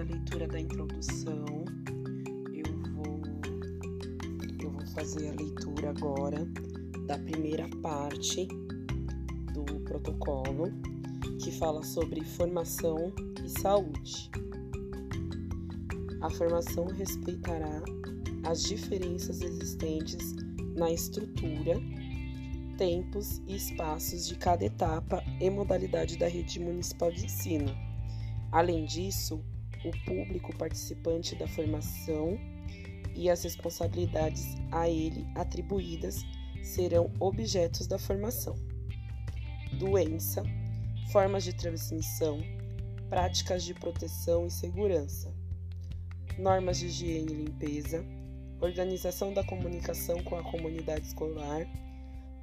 da leitura da introdução, eu vou, eu vou fazer a leitura agora da primeira parte do protocolo, que fala sobre formação e saúde. A formação respeitará as diferenças existentes na estrutura, tempos e espaços de cada etapa e modalidade da rede municipal de ensino Além disso, o público participante da formação e as responsabilidades a ele atribuídas serão objetos da formação. Doença, formas de transmissão, práticas de proteção e segurança, normas de higiene e limpeza, organização da comunicação com a comunidade escolar,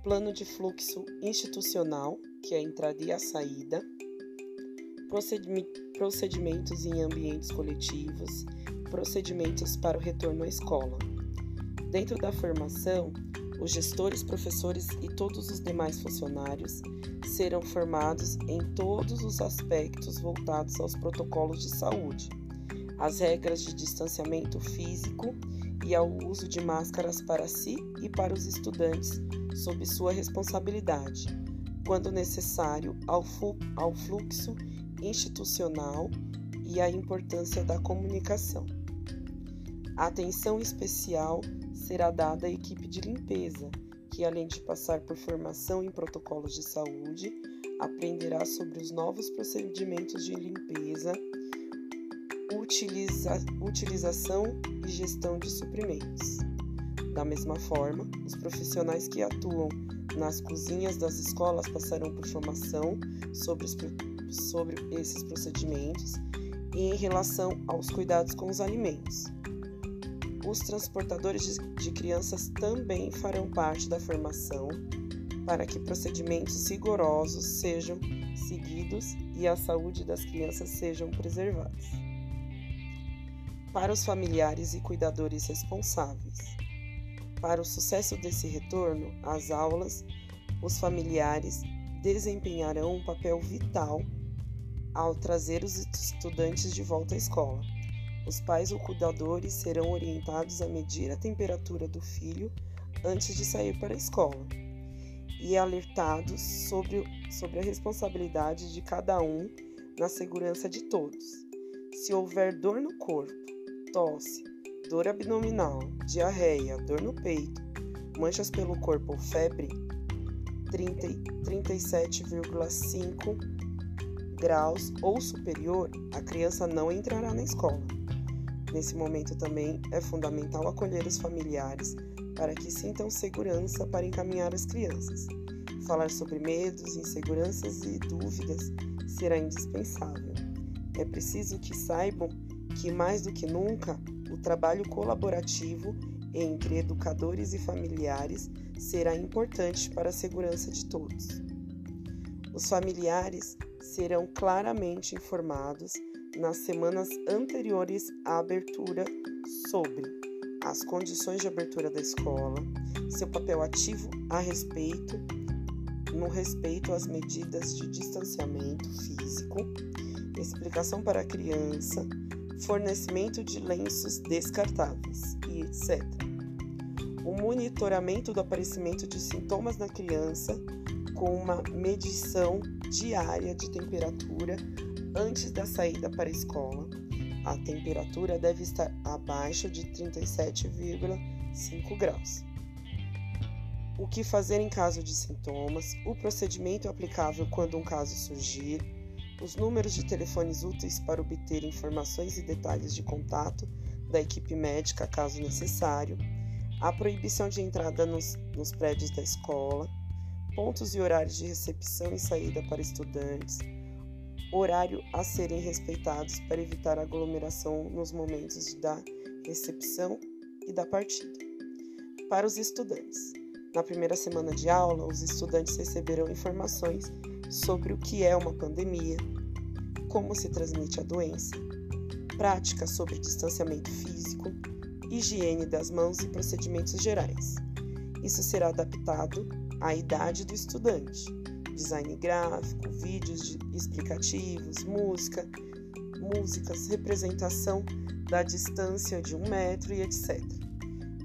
plano de fluxo institucional, que é a entrada e a saída, procedimentos em ambientes coletivos, procedimentos para o retorno à escola. Dentro da formação, os gestores, professores e todos os demais funcionários serão formados em todos os aspectos voltados aos protocolos de saúde, às regras de distanciamento físico e ao uso de máscaras para si e para os estudantes, sob sua responsabilidade, quando necessário, ao, fluxo institucional e a importância da comunicação. atenção especial será dada à equipe de limpeza, que, além de passar por formação em protocolos de saúde, aprenderá sobre os novos procedimentos de limpeza, utiliza, utilização e gestão de suprimentos. Da mesma forma, os profissionais que atuam nas cozinhas das escolas passarão por formação sobre os sobre esses procedimentos e em relação aos cuidados com os alimentos. Os transportadores de crianças também farão parte da formação para que procedimentos rigorosos sejam seguidos e a saúde das crianças sejam preservadas. Para os familiares e cuidadores responsáveis. Para o sucesso desse retorno às aulas, os familiares desempenharão um papel vital ao trazer os estudantes de volta à escola. Os pais ou cuidadores serão orientados a medir a temperatura do filho antes de sair para a escola e alertados sobre, sobre a responsabilidade de cada um na segurança de todos. Se houver dor no corpo, tosse, dor abdominal, diarreia, dor no peito, manchas pelo corpo ou febre, 37,5 graus ou superior, a criança não entrará na escola. Nesse momento também é fundamental acolher os familiares para que sintam segurança para encaminhar as crianças. Falar sobre medos, inseguranças e dúvidas será indispensável. É preciso que saibam que, mais do que nunca, o trabalho colaborativo entre educadores e familiares será importante para a segurança de todos. Os familiares serão claramente informados nas semanas anteriores à abertura sobre as condições de abertura da escola, seu papel ativo a respeito no respeito às medidas de distanciamento físico, explicação para a criança, fornecimento de lenços descartáveis e etc. O monitoramento do aparecimento de sintomas na criança com uma medição diária de temperatura antes da saída para a escola. A temperatura deve estar abaixo de 37,5 graus. O que fazer em caso de sintomas, o procedimento aplicável quando um caso surgir, os números de telefones úteis para obter informações e detalhes de contato da equipe médica caso necessário, a proibição de entrada nos, nos prédios da escola, pontos e horários de recepção e saída para estudantes, horário a serem respeitados para evitar aglomeração nos momentos da recepção e da partida. Para os estudantes, na primeira semana de aula, os estudantes receberão informações sobre o que é uma pandemia, como se transmite a doença, práticas sobre distanciamento físico, higiene das mãos e procedimentos gerais. Isso será adaptado a idade do estudante. Design gráfico, vídeos explicativos, música músicas, representação da distância de um metro e etc.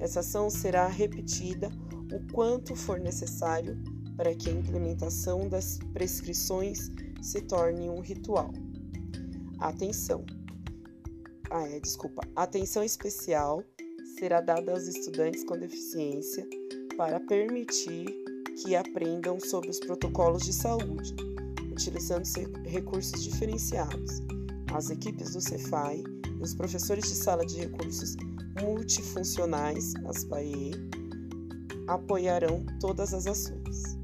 Essa ação será repetida o quanto for necessário para que a implementação das prescrições se torne um ritual. Atenção! Ah, é, desculpa. Atenção especial será dada aos estudantes com deficiência para permitir que aprendam sobre os protocolos de saúde, utilizando recursos diferenciados. As equipes do Cefai e os professores de sala de recursos multifuncionais, as PAE, apoiarão todas as ações.